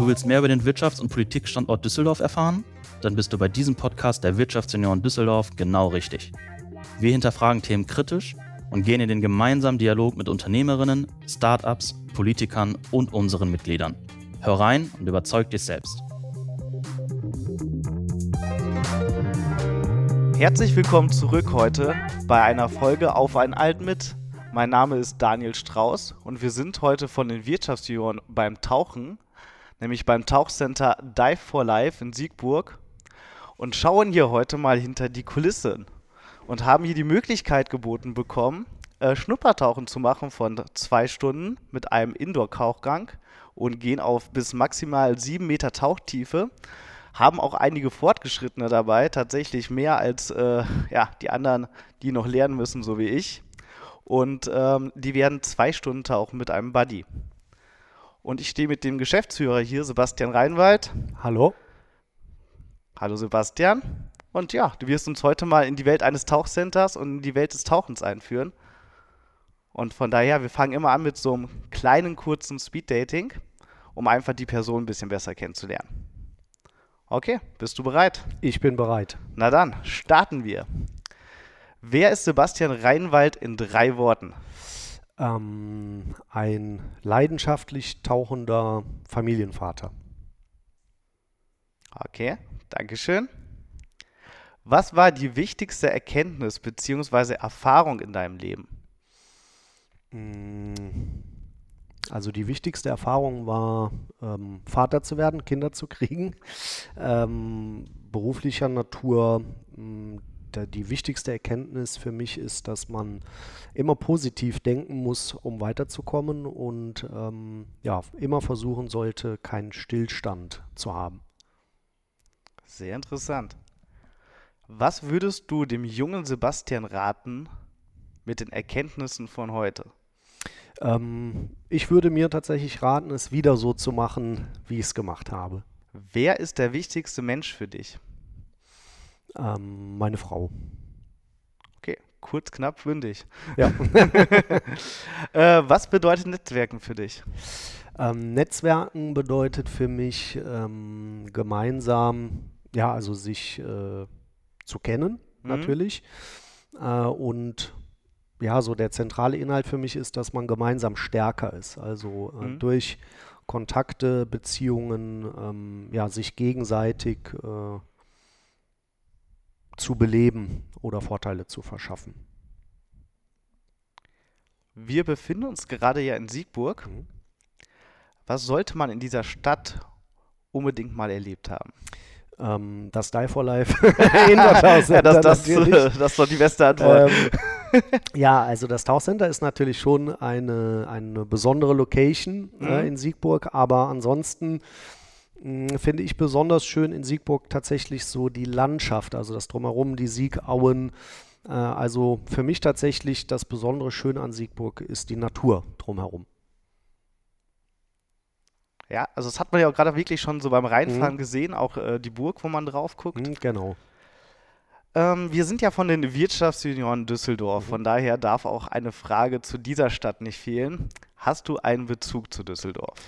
Du willst mehr über den Wirtschafts- und Politikstandort Düsseldorf erfahren? Dann bist du bei diesem Podcast der Wirtschaftsunion Düsseldorf genau richtig. Wir hinterfragen Themen kritisch und gehen in den gemeinsamen Dialog mit Unternehmerinnen, Startups, Politikern und unseren Mitgliedern. Hör rein und überzeug dich selbst. Herzlich willkommen zurück heute bei einer Folge Auf ein Alt mit. Mein Name ist Daniel Strauß und wir sind heute von den Wirtschaftsjunioren beim Tauchen, nämlich beim Tauchcenter Dive for Life in Siegburg und schauen hier heute mal hinter die Kulissen und haben hier die Möglichkeit geboten bekommen, äh, Schnuppertauchen zu machen von zwei Stunden mit einem Indoor-Tauchgang und gehen auf bis maximal sieben Meter Tauchtiefe haben auch einige Fortgeschrittene dabei, tatsächlich mehr als äh, ja, die anderen, die noch lernen müssen, so wie ich. Und ähm, die werden zwei Stunden tauchen mit einem Buddy. Und ich stehe mit dem Geschäftsführer hier, Sebastian Reinwald. Hallo. Hallo Sebastian. Und ja, du wirst uns heute mal in die Welt eines Tauchcenters und in die Welt des Tauchens einführen. Und von daher, wir fangen immer an mit so einem kleinen, kurzen Speed-Dating, um einfach die Person ein bisschen besser kennenzulernen. Okay, bist du bereit? Ich bin bereit. Na dann, starten wir. Wer ist Sebastian Reinwald in drei Worten? Ähm, ein leidenschaftlich tauchender Familienvater. Okay, Dankeschön. Was war die wichtigste Erkenntnis bzw. Erfahrung in deinem Leben? Mm, also die wichtigste Erfahrung war, ähm, Vater zu werden, Kinder zu kriegen. Ähm, beruflicher Natur, mh, mm, der, die wichtigste Erkenntnis für mich ist, dass man immer positiv denken muss, um weiterzukommen und ähm, ja, immer versuchen sollte, keinen Stillstand zu haben. Sehr interessant. Was würdest du dem jungen Sebastian raten mit den Erkenntnissen von heute? Ähm, ich würde mir tatsächlich raten, es wieder so zu machen, wie ich es gemacht habe. Wer ist der wichtigste Mensch für dich? Ähm, meine Frau. Okay, kurz, knapp, bündig. Ja. äh, was bedeutet Netzwerken für dich? Ähm, Netzwerken bedeutet für mich ähm, gemeinsam, ja, also sich äh, zu kennen, mhm. natürlich. Äh, und ja, so der zentrale Inhalt für mich ist, dass man gemeinsam stärker ist. Also äh, mhm. durch Kontakte, Beziehungen, ähm, ja, sich gegenseitig äh, zu beleben oder Vorteile zu verschaffen. Wir befinden uns gerade ja in Siegburg. Mhm. Was sollte man in dieser Stadt unbedingt mal erlebt haben? Ähm, das Die for Life ja, das, das, das, ist doch die beste Antwort. Ähm, ja, also das Tauchcenter ist natürlich schon eine, eine besondere Location äh, mhm. äh, in Siegburg, aber ansonsten finde ich besonders schön in Siegburg tatsächlich so die Landschaft, also das Drumherum, die Siegauen. Äh, also für mich tatsächlich das besondere Schöne an Siegburg ist die Natur drumherum. Ja, also das hat man ja auch gerade wirklich schon so beim Reinfahren mhm. gesehen, auch äh, die Burg, wo man drauf guckt. Mhm, genau. Ähm, wir sind ja von den Wirtschaftsjunioren Düsseldorf, mhm. von daher darf auch eine Frage zu dieser Stadt nicht fehlen. Hast du einen Bezug zu Düsseldorf?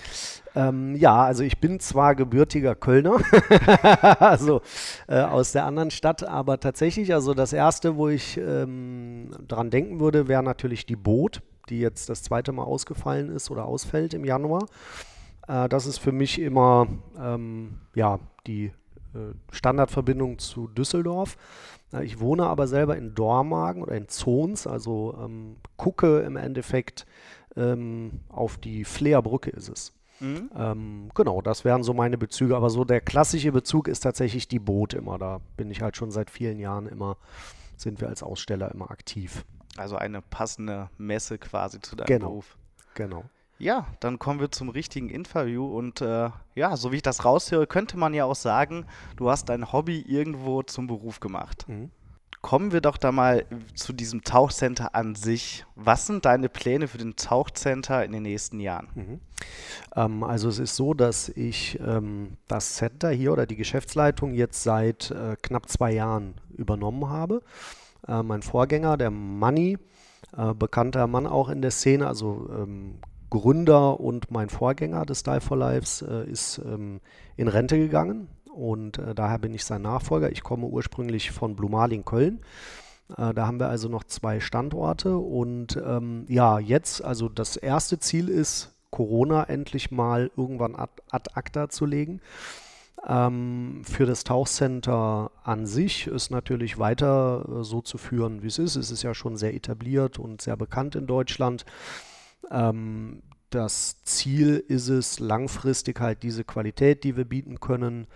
Ähm, ja, also ich bin zwar gebürtiger Kölner, also äh, aus der anderen Stadt, aber tatsächlich, also das erste, wo ich ähm, dran denken würde, wäre natürlich die Boot, die jetzt das zweite Mal ausgefallen ist oder ausfällt im Januar. Äh, das ist für mich immer ähm, ja, die äh, Standardverbindung zu Düsseldorf. Ich wohne aber selber in Dormagen oder in Zons, also ähm, gucke im Endeffekt ähm, auf die Fleerbrücke ist es. Mhm. Ähm, genau, das wären so meine Bezüge. Aber so der klassische Bezug ist tatsächlich die Boot immer. Da bin ich halt schon seit vielen Jahren immer, sind wir als Aussteller immer aktiv. Also eine passende Messe quasi zu deinem genau. Beruf. Genau. Ja, dann kommen wir zum richtigen Interview und äh, ja, so wie ich das raushöre, könnte man ja auch sagen, du hast dein Hobby irgendwo zum Beruf gemacht. Mhm. Kommen wir doch da mal zu diesem Tauchcenter an sich. Was sind deine Pläne für den Tauchcenter in den nächsten Jahren? Mhm. Ähm, also es ist so, dass ich ähm, das Center hier oder die Geschäftsleitung jetzt seit äh, knapp zwei Jahren übernommen habe. Äh, mein Vorgänger, der Manni, äh, bekannter Mann auch in der Szene, also ähm, Gründer und mein Vorgänger des Dive for Lives äh, ist ähm, in Rente gegangen und äh, daher bin ich sein Nachfolger. Ich komme ursprünglich von Blumaling Köln. Äh, da haben wir also noch zwei Standorte und ähm, ja, jetzt, also das erste Ziel ist, Corona endlich mal irgendwann ad, ad acta zu legen. Ähm, für das Tauchcenter an sich ist natürlich weiter äh, so zu führen, wie es ist. Es ist ja schon sehr etabliert und sehr bekannt in Deutschland. Ähm, das Ziel ist es, langfristig halt diese Qualität, die wir bieten können,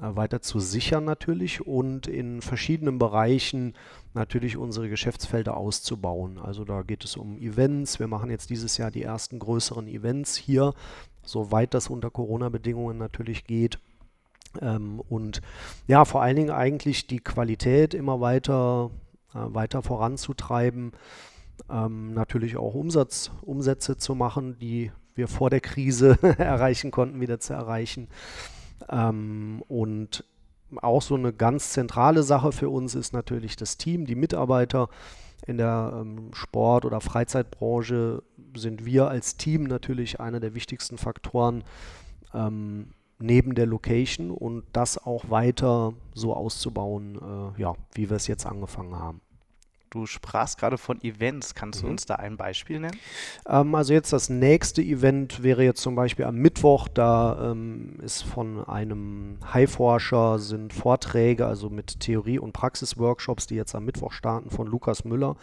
weiter zu sichern natürlich und in verschiedenen Bereichen natürlich unsere Geschäftsfelder auszubauen. Also da geht es um Events. Wir machen jetzt dieses Jahr die ersten größeren Events hier, soweit das unter Corona-Bedingungen natürlich geht. Ähm, und ja, vor allen Dingen eigentlich die Qualität immer weiter, äh, weiter voranzutreiben. Ähm, natürlich auch Umsatz, Umsätze zu machen, die wir vor der Krise erreichen konnten, wieder zu erreichen. Ähm, und auch so eine ganz zentrale Sache für uns ist natürlich das Team, die Mitarbeiter. In der ähm, Sport- oder Freizeitbranche sind wir als Team natürlich einer der wichtigsten Faktoren, ähm, neben der Location und das auch weiter so auszubauen, äh, ja, wie wir es jetzt angefangen haben. Du sprachst gerade von Events. Kannst mhm. du uns da ein Beispiel nennen? Ähm, also jetzt das nächste Event wäre jetzt zum Beispiel am Mittwoch. Da ähm, ist von einem Haiforscher sind Vorträge, also mit Theorie- und Praxisworkshops, die jetzt am Mittwoch starten, von Lukas Müller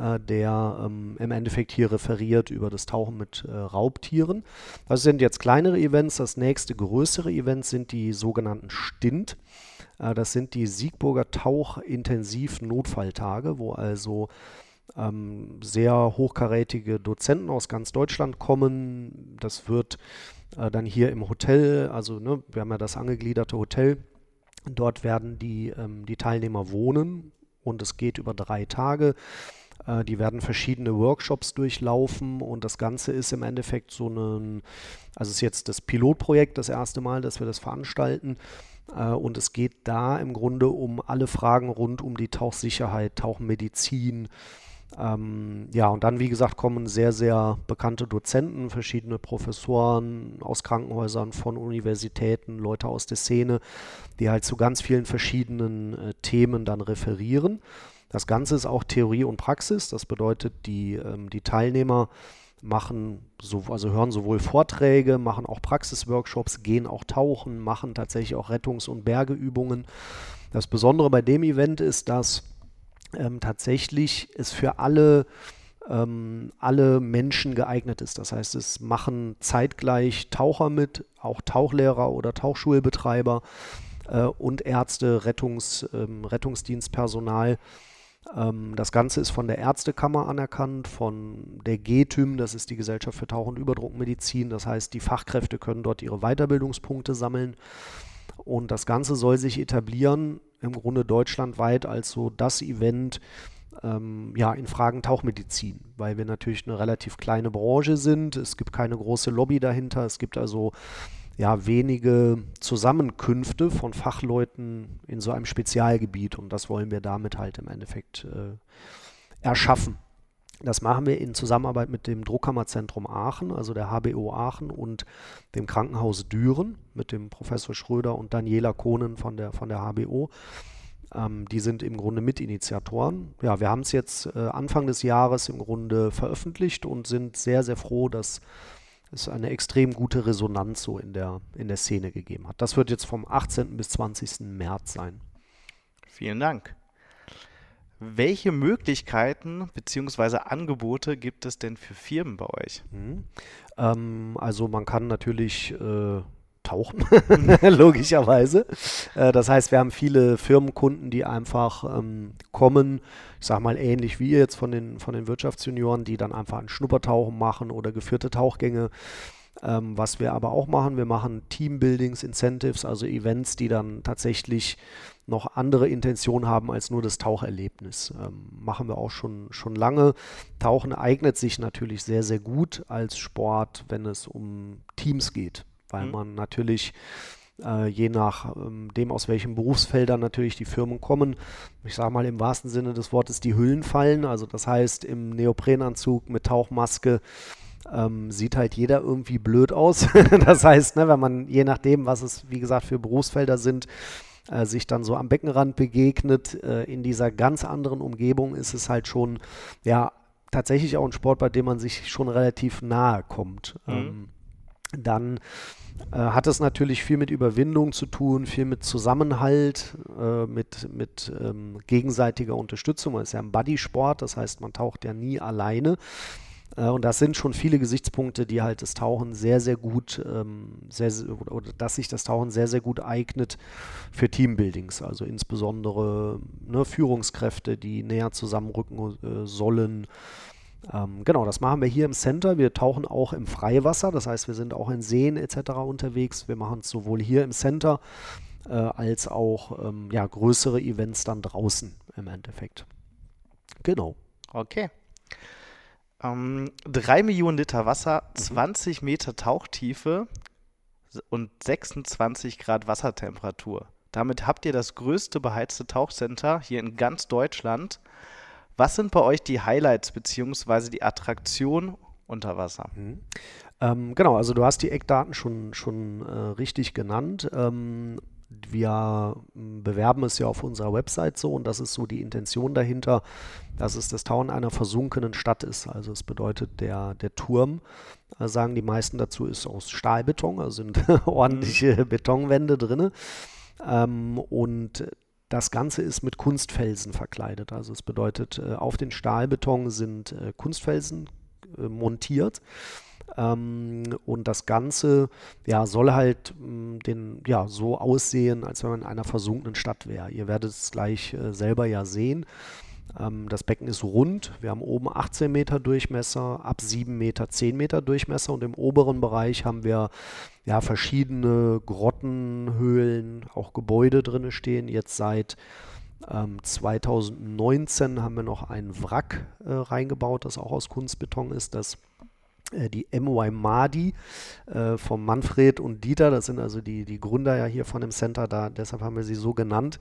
äh, der ähm, im Endeffekt hier referiert über das Tauchen mit äh, Raubtieren. Das sind jetzt kleinere Events. Das nächste größere Event sind die sogenannten Stint. Äh, das sind die Siegburger Tauchintensiv-Notfalltage, wo also ähm, sehr hochkarätige Dozenten aus ganz Deutschland kommen. Das wird äh, dann hier im Hotel, also ne, wir haben ja das angegliederte Hotel, dort werden die, ähm, die Teilnehmer wohnen und es geht über drei Tage. Äh, die werden verschiedene Workshops durchlaufen und das Ganze ist im Endeffekt so ein, also es ist jetzt das Pilotprojekt, das erste Mal, dass wir das veranstalten. Äh, und es geht da im Grunde um alle Fragen rund um die Tauchsicherheit, Tauchmedizin. Ähm, ja, und dann, wie gesagt, kommen sehr, sehr bekannte Dozenten, verschiedene Professoren aus Krankenhäusern, von Universitäten, Leute aus der Szene, die halt zu ganz vielen verschiedenen äh, Themen dann referieren. Das Ganze ist auch Theorie und Praxis. Das bedeutet, die, ähm, die Teilnehmer machen, so, also hören sowohl Vorträge, machen auch Praxisworkshops, gehen auch tauchen, machen tatsächlich auch Rettungs- und Bergeübungen. Das Besondere bei dem Event ist, dass ähm, tatsächlich es für alle ähm, alle Menschen geeignet ist. Das heißt, es machen zeitgleich Taucher mit, auch Tauchlehrer oder Tauchschulbetreiber äh, und Ärzte, Rettungs, ähm, Rettungsdienstpersonal. Ähm, das Ganze ist von der Ärztekammer anerkannt, von der GTÜM, das ist die Gesellschaft für Tauch- und Überdruckmedizin. Das heißt, die Fachkräfte können dort ihre Weiterbildungspunkte sammeln. Und das Ganze soll sich etablieren, im Grunde deutschlandweit als so das Event ähm, ja, in Fragen Tauchmedizin, weil wir natürlich eine relativ kleine Branche sind. Es gibt keine große Lobby dahinter. Es gibt also ja, wenige Zusammenkünfte von Fachleuten in so einem Spezialgebiet und das wollen wir damit halt im Endeffekt äh, erschaffen. Das machen wir in Zusammenarbeit mit dem Druckkammerzentrum Aachen, also der HBO Aachen und dem Krankenhaus Düren mit dem Professor Schröder und Daniela Kohnen von der, von der HBO. Ähm, die sind im Grunde Mitinitiatoren. Ja, wir haben es jetzt äh, Anfang des Jahres im Grunde veröffentlicht und sind sehr, sehr froh, dass es eine extrem gute Resonanz so in der, in der Szene gegeben hat. Das wird jetzt vom 18. bis 20. März sein. Vielen Dank. Welche Möglichkeiten bzw. Angebote gibt es denn für Firmen bei euch? Mhm. Ähm, also man kann natürlich äh, tauchen, logischerweise. Äh, das heißt, wir haben viele Firmenkunden, die einfach ähm, kommen, ich sage mal ähnlich wie jetzt von den, von den Wirtschaftsjunioren, die dann einfach ein Schnuppertauchen machen oder geführte Tauchgänge. Ähm, was wir aber auch machen, wir machen Teambuildings, Incentives, also Events, die dann tatsächlich noch andere Intentionen haben als nur das Taucherlebnis. Ähm, machen wir auch schon, schon lange. Tauchen eignet sich natürlich sehr, sehr gut als Sport, wenn es um Teams geht weil mhm. man natürlich äh, je nach ähm, dem, aus welchen Berufsfeldern natürlich die Firmen kommen, ich sage mal im wahrsten Sinne des Wortes, die Hüllen fallen. Also das heißt im Neoprenanzug mit Tauchmaske ähm, sieht halt jeder irgendwie blöd aus. das heißt, ne, wenn man je nachdem, was es wie gesagt für Berufsfelder sind, äh, sich dann so am Beckenrand begegnet, äh, in dieser ganz anderen Umgebung ist es halt schon, ja, tatsächlich auch ein Sport, bei dem man sich schon relativ nahe kommt. Mhm. Ähm, dann äh, hat es natürlich viel mit Überwindung zu tun, viel mit Zusammenhalt, äh, mit, mit ähm, gegenseitiger Unterstützung. Es ist ja ein Buddy-Sport, das heißt, man taucht ja nie alleine. Äh, und das sind schon viele Gesichtspunkte, die halt das Tauchen sehr, sehr gut, ähm, sehr, oder dass sich das Tauchen sehr, sehr gut eignet für Teambuildings. Also insbesondere ne, Führungskräfte, die näher zusammenrücken äh, sollen. Ähm, genau, das machen wir hier im Center. Wir tauchen auch im Freiwasser, das heißt, wir sind auch in Seen etc. unterwegs. Wir machen es sowohl hier im Center äh, als auch ähm, ja, größere Events dann draußen im Endeffekt. Genau. Okay. Ähm, 3 Millionen Liter Wasser, 20 mhm. Meter Tauchtiefe und 26 Grad Wassertemperatur. Damit habt ihr das größte beheizte Tauchcenter hier in ganz Deutschland. Was sind bei euch die Highlights bzw. die Attraktion unter Wasser? Mhm. Ähm, genau, also du hast die Eckdaten schon, schon äh, richtig genannt. Ähm, wir bewerben es ja auf unserer Website so und das ist so die Intention dahinter, dass es das Tauern einer versunkenen Stadt ist. Also es bedeutet, der, der Turm, äh, sagen die meisten dazu, ist aus Stahlbeton, also sind ordentliche mhm. Betonwände drin. Ähm, und das Ganze ist mit Kunstfelsen verkleidet. Also es bedeutet, äh, auf den Stahlbeton sind äh, Kunstfelsen äh, montiert. Ähm, und das Ganze ja, soll halt mh, den, ja, so aussehen, als wenn man in einer versunkenen Stadt wäre. Ihr werdet es gleich selber ja sehen. Ähm, das Becken ist rund. Wir haben oben 18 Meter Durchmesser, ab 7 Meter 10 Meter Durchmesser und im oberen Bereich haben wir ja, verschiedene Grotten, Höhlen, auch Gebäude drin stehen. Jetzt seit ähm, 2019 haben wir noch ein Wrack äh, reingebaut, das auch aus Kunstbeton ist. Das äh, die MY Madi äh, von Manfred und Dieter, das sind also die, die Gründer ja hier von dem Center, da, deshalb haben wir sie so genannt.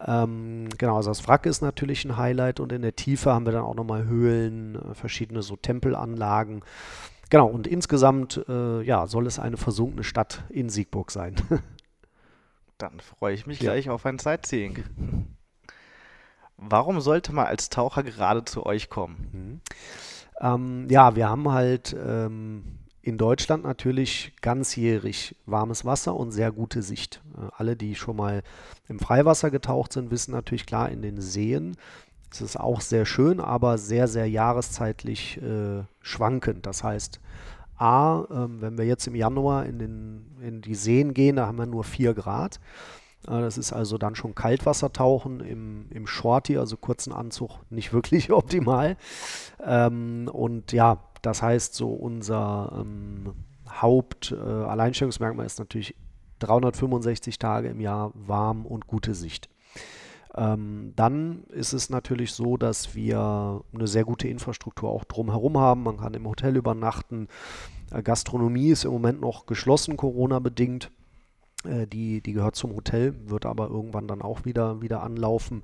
Ähm, genau, also das Wrack ist natürlich ein Highlight und in der Tiefe haben wir dann auch nochmal Höhlen, äh, verschiedene so Tempelanlagen. Genau, und insgesamt äh, ja, soll es eine versunkene Stadt in Siegburg sein. dann freue ich mich ja. gleich auf ein Sightseeing. Warum sollte man als Taucher gerade zu euch kommen? Mhm. Ähm, ja, wir haben halt ähm, in Deutschland natürlich ganzjährig warmes Wasser und sehr gute Sicht. Äh, alle, die schon mal im Freiwasser getaucht sind, wissen natürlich klar, in den Seen ist es auch sehr schön, aber sehr, sehr jahreszeitlich äh, schwankend. Das heißt, A, äh, wenn wir jetzt im Januar in, den, in die Seen gehen, da haben wir nur 4 Grad. Äh, das ist also dann schon Kaltwassertauchen im, im Shorty, also kurzen Anzug, nicht wirklich optimal. Ähm, und ja, das heißt, so unser ähm, Hauptalleinstellungsmerkmal äh, ist natürlich 365 Tage im Jahr warm und gute Sicht. Ähm, dann ist es natürlich so, dass wir eine sehr gute Infrastruktur auch drumherum haben. Man kann im Hotel übernachten. Äh, Gastronomie ist im Moment noch geschlossen, Corona-bedingt. Äh, die, die gehört zum Hotel, wird aber irgendwann dann auch wieder, wieder anlaufen.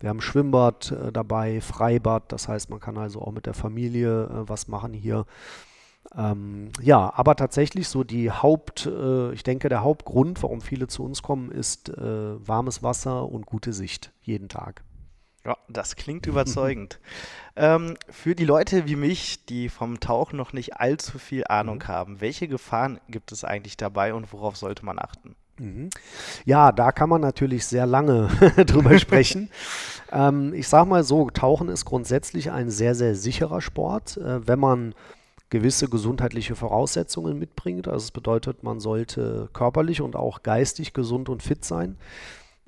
Wir haben Schwimmbad äh, dabei, Freibad, das heißt, man kann also auch mit der Familie äh, was machen hier. Ähm, ja, aber tatsächlich so die Haupt, äh, ich denke, der Hauptgrund, warum viele zu uns kommen, ist äh, warmes Wasser und gute Sicht jeden Tag. Ja, das klingt überzeugend. ähm, für die Leute wie mich, die vom Tauchen noch nicht allzu viel Ahnung mhm. haben, welche Gefahren gibt es eigentlich dabei und worauf sollte man achten? Mhm. Ja, da kann man natürlich sehr lange drüber sprechen. Ähm, ich sage mal so, Tauchen ist grundsätzlich ein sehr, sehr sicherer Sport, äh, wenn man gewisse gesundheitliche Voraussetzungen mitbringt. Also es bedeutet, man sollte körperlich und auch geistig gesund und fit sein.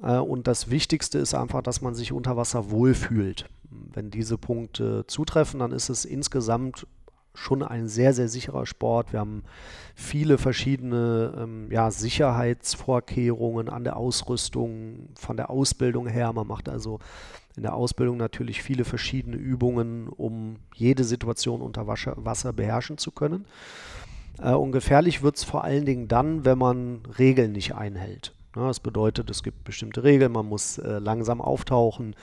Äh, und das Wichtigste ist einfach, dass man sich unter Wasser wohlfühlt. Wenn diese Punkte zutreffen, dann ist es insgesamt schon ein sehr, sehr sicherer Sport. Wir haben viele verschiedene ähm, ja, Sicherheitsvorkehrungen an der Ausrüstung, von der Ausbildung her. Man macht also in der Ausbildung natürlich viele verschiedene Übungen, um jede Situation unter Wasser beherrschen zu können. Äh, und gefährlich wird es vor allen Dingen dann, wenn man Regeln nicht einhält. Das bedeutet, es gibt bestimmte Regeln, man muss äh, langsam auftauchen,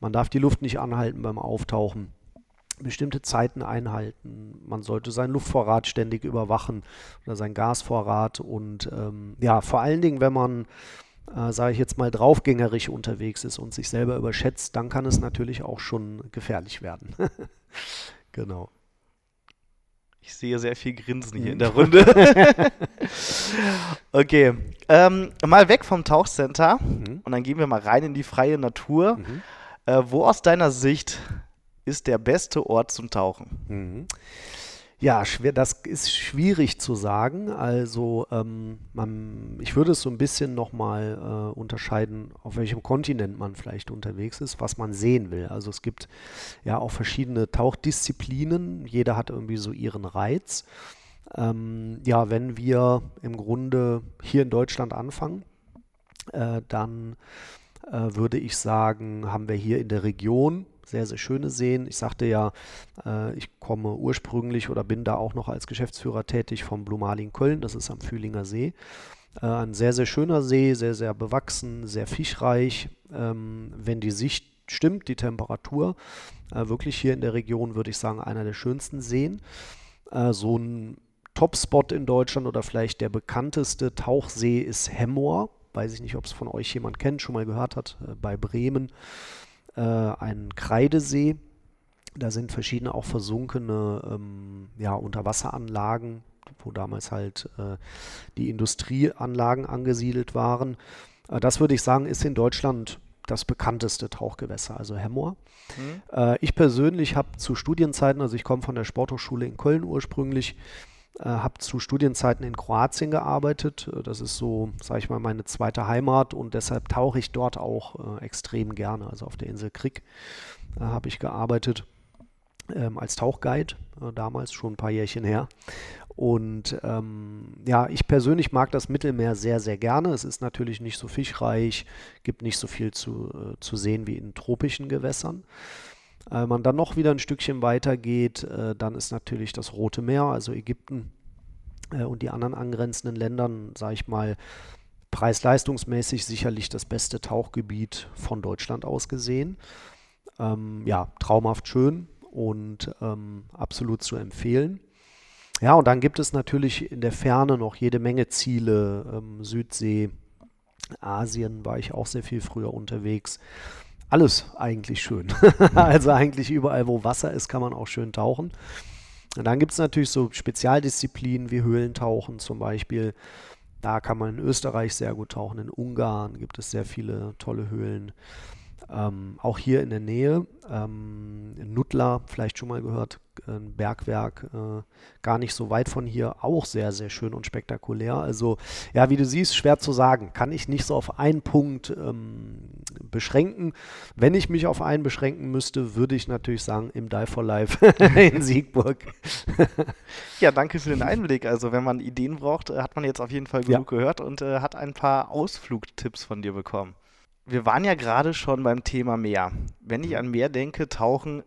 man darf die Luft nicht anhalten beim Auftauchen. bestimmte Zeiten einhalten. Man sollte seinen Luftvorrat ständig überwachen oder seinen Gasvorrat. Und ähm, ja, vor allen Dingen, wenn man, äh, sage ich jetzt mal, draufgängerisch unterwegs ist und sich selber überschätzt, dann kann es natürlich auch schon gefährlich werden. genau. Ich sehe sehr viel Grinsen hier in der Runde. okay, ähm, mal weg vom Tauchcenter mhm. und dann gehen wir mal rein in die freie Natur. Mhm. Äh, wo aus deiner Sicht ist der beste Ort zum Tauchen? Mhm. Ja, schwer, das ist schwierig zu sagen. Also ähm, man, ich würde es so ein bisschen nochmal äh, unterscheiden, auf welchem Kontinent man vielleicht unterwegs ist, was man sehen will. Also es gibt ja auch verschiedene Tauchdisziplinen. Jeder hat irgendwie so ihren Reiz. Ähm, ja, wenn wir im Grunde hier in Deutschland anfangen, äh, dann äh, würde ich sagen, haben wir hier in der Region sehr, sehr schöne Seen. Ich sagte ja, äh, ich komme ursprünglich oder bin da auch noch als Geschäftsführer tätig vom Blumaling Köln, das ist am Fühlinger See. Äh, ein sehr, sehr schöner See, sehr, sehr bewachsen, sehr fischreich. Ähm, wenn die Sicht stimmt, die Temperatur, äh, wirklich hier in der Region würde ich sagen, einer der schönsten Seen. Äh, so ein Topspot in Deutschland oder vielleicht der bekannteste Tauchsee ist Hemmoor. Weiß ich nicht, ob es von euch jemand kennt, schon mal gehört hat, äh, bei Bremen äh, einen Kreidesee. Da sind verschiedene auch versunkene ähm, ja, Unterwasseranlagen, wo damals halt äh, die Industrieanlagen angesiedelt waren. Äh, das würde ich sagen, ist in Deutschland das bekannteste Tauchgewässer, also Hemmoor. Mhm. Äh, ich persönlich habe zu Studienzeiten, also ich komme von der Sporthochschule in Köln ursprünglich, äh, habe zu Studienzeiten in Kroatien gearbeitet. Äh, das ist so, sage ich mal, meine zweite Heimat und deshalb tauche ich dort auch äh, extrem gerne. Also auf der Insel Krieg äh, habe ich gearbeitet ähm, als Tauchguide, äh, damals schon ein paar Jährchen her. Und ähm, ja, ich persönlich mag das Mittelmeer sehr, sehr gerne. Es ist natürlich nicht so fischreich, gibt nicht so viel zu, äh, zu sehen wie in tropischen Gewässern. Wenn man dann noch wieder ein Stückchen weiter geht, äh, dann ist natürlich das Rote Meer, also Ägypten äh, und die anderen angrenzenden Länder, sage ich mal, preis-leistungsmäßig sicherlich das beste Tauchgebiet von Deutschland aus gesehen. Ähm, ja, traumhaft schön und ähm, absolut zu empfehlen. Ja, und dann gibt es natürlich in der Ferne noch jede Menge Ziele. Ähm, Südsee, Asien war ich auch sehr viel früher unterwegs alles eigentlich schön. also eigentlich überall, wo Wasser ist, kann man auch schön tauchen. Und dann gibt es natürlich so Spezialdisziplinen wie Höhlentauchen zum Beispiel. Da kann man in Österreich sehr gut tauchen. In Ungarn gibt es sehr viele tolle Höhlen. Ähm, auch hier in der Nähe, ähm, Nutla, vielleicht schon mal gehört, ein Bergwerk, äh, gar nicht so weit von hier, auch sehr, sehr schön und spektakulär. Also, ja, wie du siehst, schwer zu sagen. Kann ich nicht so auf einen Punkt ähm, beschränken. Wenn ich mich auf einen beschränken müsste, würde ich natürlich sagen, im Die for Life in Siegburg. ja, danke für den Einblick. Also, wenn man Ideen braucht, äh, hat man jetzt auf jeden Fall genug ja. gehört und äh, hat ein paar Ausflugtipps von dir bekommen wir waren ja gerade schon beim Thema Meer. Wenn ich an Meer denke, tauchen,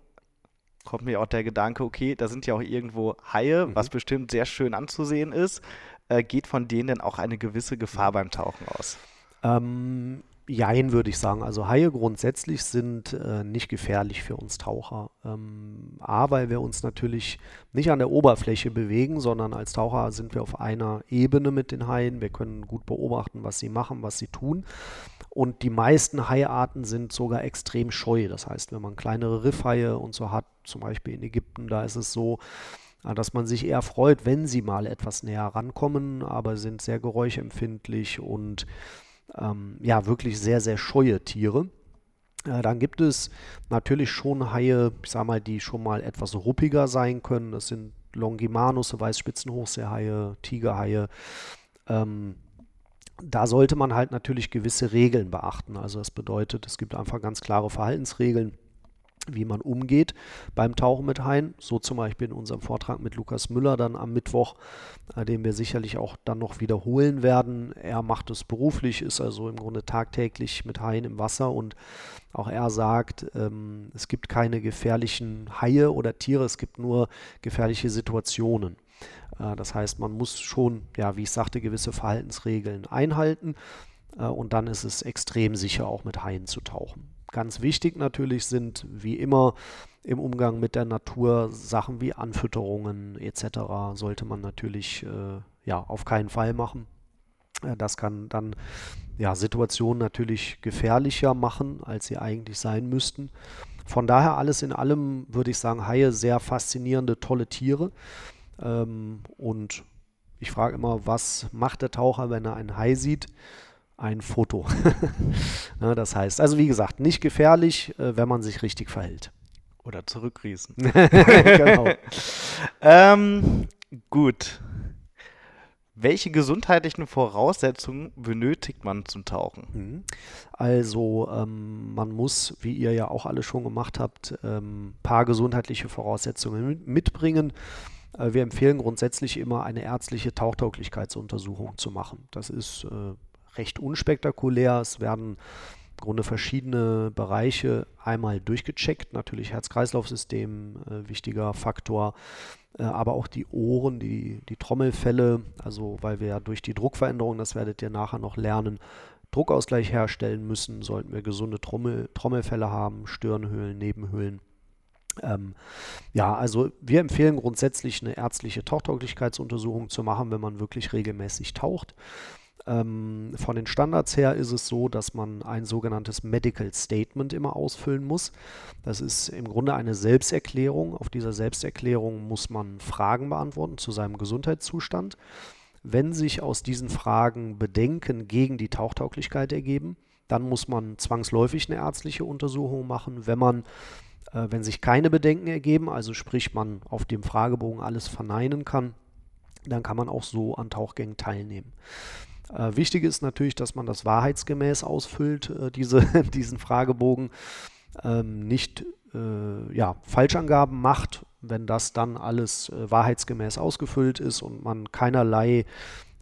kommt mir auch der Gedanke, okay, da sind ja auch irgendwo Haie, mhm. was bestimmt sehr schön anzusehen ist. Äh, geht von denen denn auch eine gewisse Gefahr beim Tauchen aus? Ähm, Jein, würde ich sagen. Also Haie grundsätzlich sind äh, nicht gefährlich für uns Taucher. Ähm, A, weil wir uns natürlich nicht an der Oberfläche bewegen, sondern als Taucher sind wir auf einer Ebene mit den Haien. Wir können gut beobachten, was sie machen, was sie tun. Und die meisten Haiarten sind sogar extrem scheu. Das heißt, wenn man kleinere Riffhaie und so hat, zum Beispiel in Ägypten, da ist es so, äh, dass man sich eher freut, wenn sie mal etwas näher rankommen, aber sind sehr geräuschempfindlich und ähm, ja, wirklich sehr, sehr scheue Tiere. Äh, dann gibt es natürlich schon Haie, ich sag mal, die schon mal etwas ruppiger sein können. Das sind Longimanus, Weißspitzenhochseehaie, Tigerhaie. Ähm, da sollte man halt natürlich gewisse Regeln beachten. Also das bedeutet, es gibt einfach ganz klare Verhaltensregeln wie man umgeht beim Tauchen mit Haien. So zum Beispiel in unserem Vortrag mit Lukas Müller dann am Mittwoch, äh, den wir sicherlich auch dann noch wiederholen werden. Er macht es beruflich, ist also im Grunde tagtäglich mit Haien im Wasser und auch er sagt, ähm, es gibt keine gefährlichen Haie oder Tiere, es gibt nur gefährliche Situationen. Äh, das heißt, man muss schon, ja, wie ich sagte, gewisse Verhaltensregeln einhalten äh, und dann ist es extrem sicher, auch mit Haien zu tauchen. ganz wichtig natürlich sind wie immer im Umgang mit der Natur Sachen wie Anfütterungen etc. sollte man natürlich äh, ja auf keinen Fall machen. Äh, das kann dann ja, Situationen natürlich gefährlicher machen, als sie eigentlich sein müssten. Von daher alles in allem würde ich sagen, Haie sehr faszinierende, tolle Tiere. Ähm, und ich frage immer, was macht der Taucher, wenn er einen Hai sieht? Ein Foto. ja, das heißt, also wie gesagt, nicht gefährlich, äh, wenn man sich richtig verhält. Oder zurückriesen. genau. ähm, gut. Welche gesundheitlichen Voraussetzungen benötigt man zum Tauchen? Mhm. Also ähm, man muss, wie ihr ja auch alle schon gemacht habt, ein ähm, paar gesundheitliche Voraussetzungen mitbringen. Äh, wir empfehlen grundsätzlich immer eine ärztliche Tauchtauglichkeitsuntersuchung zu machen. Das ist äh, recht unspektakulär. Es werden im Grunde verschiedene Bereiche einmal durchgecheckt. Natürlich Herz-Kreislauf-System, äh, wichtiger Faktor. Äh, aber auch die Ohren, die, die Trommelfälle, also weil wir ja durch die Druckveränderung, das werdet ihr nachher noch lernen, Druckausgleich herstellen müssen, sollten wir gesunde Trommel, Trommelfälle haben, Stirnhöhlen, Nebenhöhlen. Ähm, ja, also wir empfehlen grundsätzlich eine ärztliche Tauchtauglichkeitsuntersuchung zu machen, wenn man wirklich regelmäßig taucht. Ähm, von den Standards her ist es so, dass man ein sogenanntes Medical Statement immer ausfüllen muss. Das ist im Grunde eine Selbsterklärung. Auf dieser Selbsterklärung muss man Fragen beantworten zu seinem Gesundheitszustand. Wenn sich aus diesen Fragen Bedenken gegen die Tauchtauglichkeit ergeben, dann muss man zwangsläufig eine ärztliche Untersuchung machen. Wenn man äh, wenn sich keine Bedenken ergeben, also sprich man auf dem Fragebogen alles verneinen kann, dann kann man auch so an Tauchgängen teilnehmen. Äh, wichtig ist natürlich, dass man das wahrheitsgemäß ausfüllt, äh, diese, diesen Fragebogen. Ähm, nicht äh, ja, Falschangaben macht, wenn das dann alles äh, wahrheitsgemäß ausgefüllt ist und man keinerlei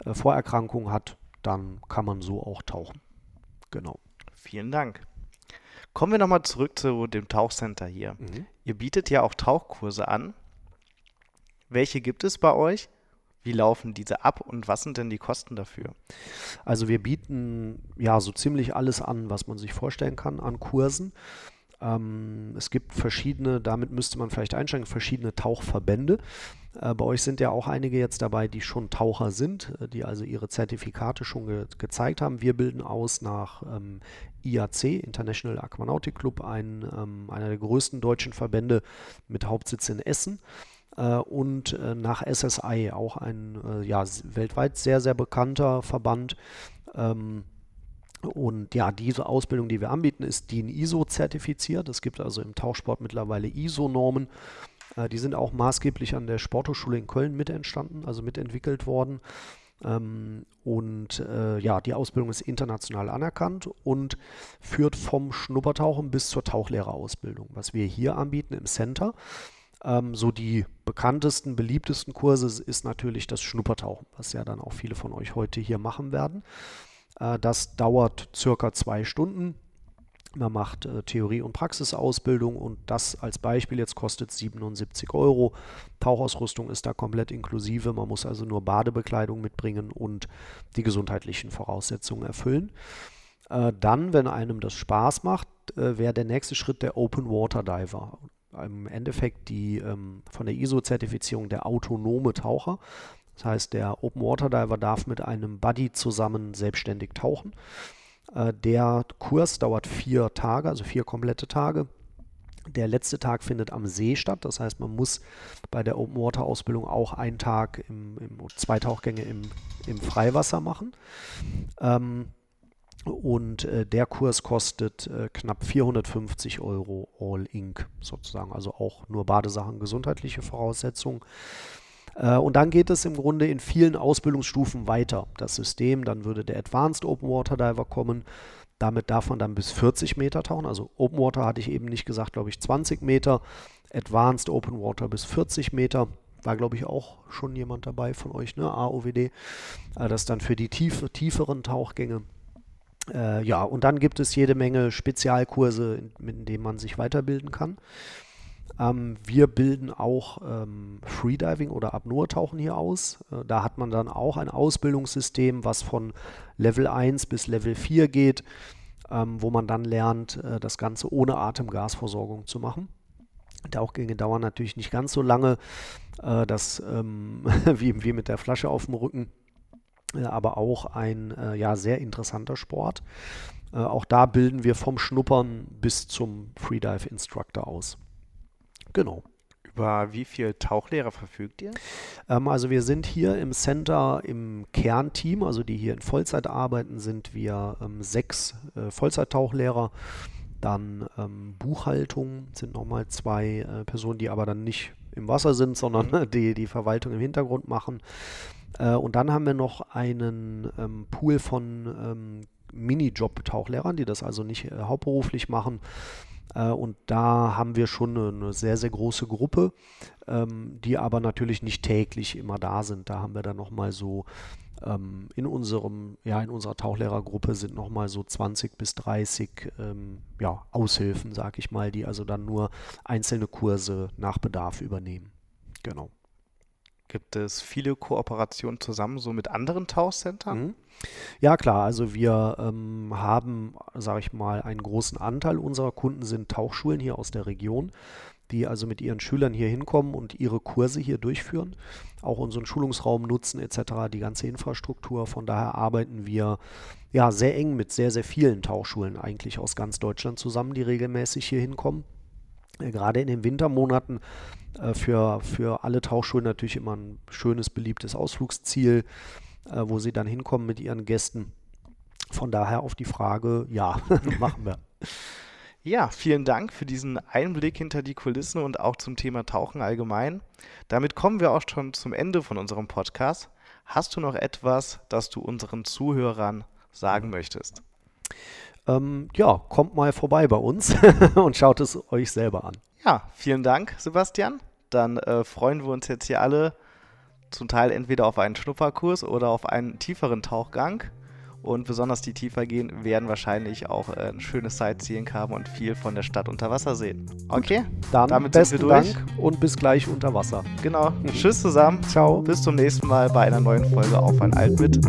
äh, Vorerkrankung hat, dann kann man so auch tauchen. Genau. Vielen Dank. Kommen wir nochmal zurück zu dem Tauchcenter hier. Mhm. Ihr bietet ja auch Tauchkurse an. Welche gibt es bei euch? Wie laufen diese ab und was sind denn die Kosten dafür? Also wir bieten ja so ziemlich alles an, was man sich vorstellen kann an Kursen. Ähm, es gibt verschiedene, damit müsste man vielleicht einsteigen, verschiedene Tauchverbände. Äh, bei euch sind ja auch einige jetzt dabei, die schon Taucher sind, äh, die also ihre Zertifikate schon ge gezeigt haben. Wir bilden aus nach ähm, IAC, International Aquanautic Club, ein, ähm, einer der größten deutschen Verbände mit Hauptsitz in Essen. Äh, und äh, nach SSI, auch ein ja, weltweit sehr, sehr bekannter Verband. Ähm, und ja, diese Ausbildung, die wir anbieten, ist DIN ISO zertifiziert. Es gibt also im Tauchsport mittlerweile ISO-Normen. die sind auch maßgeblich an der Sporthochschule in Köln mit entstanden, also mitentwickelt worden. Ähm, und äh, ja, die Ausbildung ist international anerkannt und führt vom Schnuppertauchen bis zur Tauchlehrerausbildung. Was wir hier anbieten im Center, ähm, so die bekanntesten, beliebtesten Kurse ist natürlich das Schnuppertauchen, was ja dann auch viele von euch heute hier machen werden. Äh, das dauert circa zwei Stunden. Man macht äh, Theorie- und Praxisausbildung und das als Beispiel jetzt kostet 77 Euro. Tauchausrüstung ist da komplett inklusive. Man muss also nur Badebekleidung mitbringen und die gesundheitlichen Voraussetzungen erfüllen. Äh, dann, wenn einem das Spaß macht, wäre der nächste Schritt der Open Water Diver im Endeffekt die ähm, von der ISO-Zertifizierung der autonome Taucher. Das heißt, der Open Water Diver darf mit einem Buddy zusammen selbstständig tauchen. Äh, der Kurs dauert vier Tage, also vier komplette Tage. Der letzte Tag findet am See statt. Das heißt, man muss bei der Open Water Ausbildung auch einen Tag im, im zwei Tauchgänge im, im Freiwasser machen. Ähm, und äh, der Kurs kostet äh, knapp 450 Euro All Inc. sozusagen. Also auch nur Badesachen, gesundheitliche Voraussetzungen. Äh, und dann geht es im Grunde in vielen Ausbildungsstufen weiter. Das System, dann würde der Advanced Open Water Diver kommen. Damit darf man dann bis 40 Meter tauchen. Also Open Water hatte ich eben nicht gesagt, glaube ich 20 Meter. Advanced Open Water bis 40 Meter war, glaube ich, auch schon jemand dabei von euch, ne? AOWD. Äh, das dann für die tiefe, tieferen Tauchgänge. Äh, ja, und dann gibt es jede Menge Spezialkurse, in, in denen man sich weiterbilden kann. Ähm, wir bilden auch ähm, Freediving oder Apnoe-Tauchen hier aus. Äh, da hat man dann auch ein Ausbildungssystem, was von Level 1 bis Level 4 geht. ähm, wo man dann lernt, äh, das Ganze ohne Atemgasversorgung zu machen. Tauchgänge dauern natürlich nicht ganz so lange, äh, das, ähm, wie, wie mit der Flasche auf dem Rücken, äh, aber auch ein äh, ja, sehr interessanter Sport. Äh, auch da bilden wir vom Schnuppern bis zum Freedive Instructor aus. Genau. Über wie viele Tauchlehrer verfügt ihr? Ähm, also wir sind hier im Center im Kernteam, also die hier in Vollzeit arbeiten, sind wir ähm, sechs äh, Vollzeittauchlehrer. Dann ähm, Buchhaltung sind nochmal zwei äh, Personen, die aber dann nicht im Wasser sind, sondern mhm. die die Verwaltung im Hintergrund machen. Äh, und dann haben wir noch einen ähm, Pool von ähm, Minijob-Tauchlehrern, die das also nicht äh, hauptberuflich machen. Äh, und da haben wir schon eine, sehr, sehr große Gruppe, ähm, die aber natürlich nicht täglich immer da sind. Da haben wir dann nochmal so ähm, in unserem, ja, in unserer Tauchlehrergruppe sind nochmal so 20 bis 30 ähm, ja, Aushilfen, sag ich mal, die also dann nur einzelne Kurse nach Bedarf übernehmen. Genau. Gibt es viele Kooperationen zusammen so mit anderen Tauchcentern? Mhm. Ja klar, also wir ähm, haben, sage ich mal, einen großen Anteil unserer Kunden sind Tauchschulen hier aus der Region, die also mit ihren Schülern hier hinkommen und ihre Kurse hier durchführen, auch unseren Schulungsraum nutzen etc., die ganze Infrastruktur. Von daher arbeiten wir ja sehr eng mit sehr, sehr vielen Tauchschulen eigentlich aus ganz Deutschland zusammen, die regelmäßig hier hinkommen. Äh, gerade in den Wintermonaten äh, für, für alle Tauchschulen natürlich immer ein schönes, beliebtes Ausflugsziel, äh, wo sie dann hinkommen mit ihren Gästen. Von daher auf die Frage, ja, machen wir. Ja, vielen Dank für diesen Einblick hinter die Kulissen und auch zum Thema Tauchen allgemein. Damit kommen wir auch schon zum Ende von unserem Podcast. Hast du noch etwas, das du unseren Zuhörern sagen möchtest? Ähm, ja, kommt mal vorbei bei uns und schaut es euch selber an. Ja, vielen Dank, Sebastian. Dann äh, freuen wir uns jetzt hier alle zum Teil entweder auf einen Schnupperkurs oder auf einen tieferen Tauchgang. Und besonders die tiefer gehen, werden wahrscheinlich auch äh, ein schönes Sightseeing haben und viel von der Stadt unter Wasser sehen. Okay, dann damit besten sind wir durch. Dank und bis gleich unter Wasser. Genau. Tschüss zusammen. Ciao. Bis zum nächsten Mal bei einer neuen Folge auf ein Alt mit.